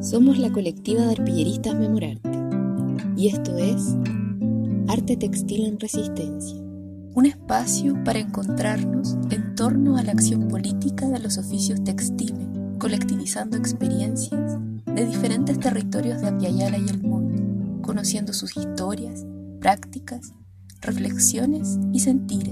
Somos la colectiva de arpilleristas Memorarte. Y esto es Arte Textil en Resistencia, un espacio para encontrarnos en torno a la acción política de los oficios textiles, colectivizando experiencias de diferentes territorios de Apiayala y el mundo, conociendo sus historias, prácticas, reflexiones y sentires.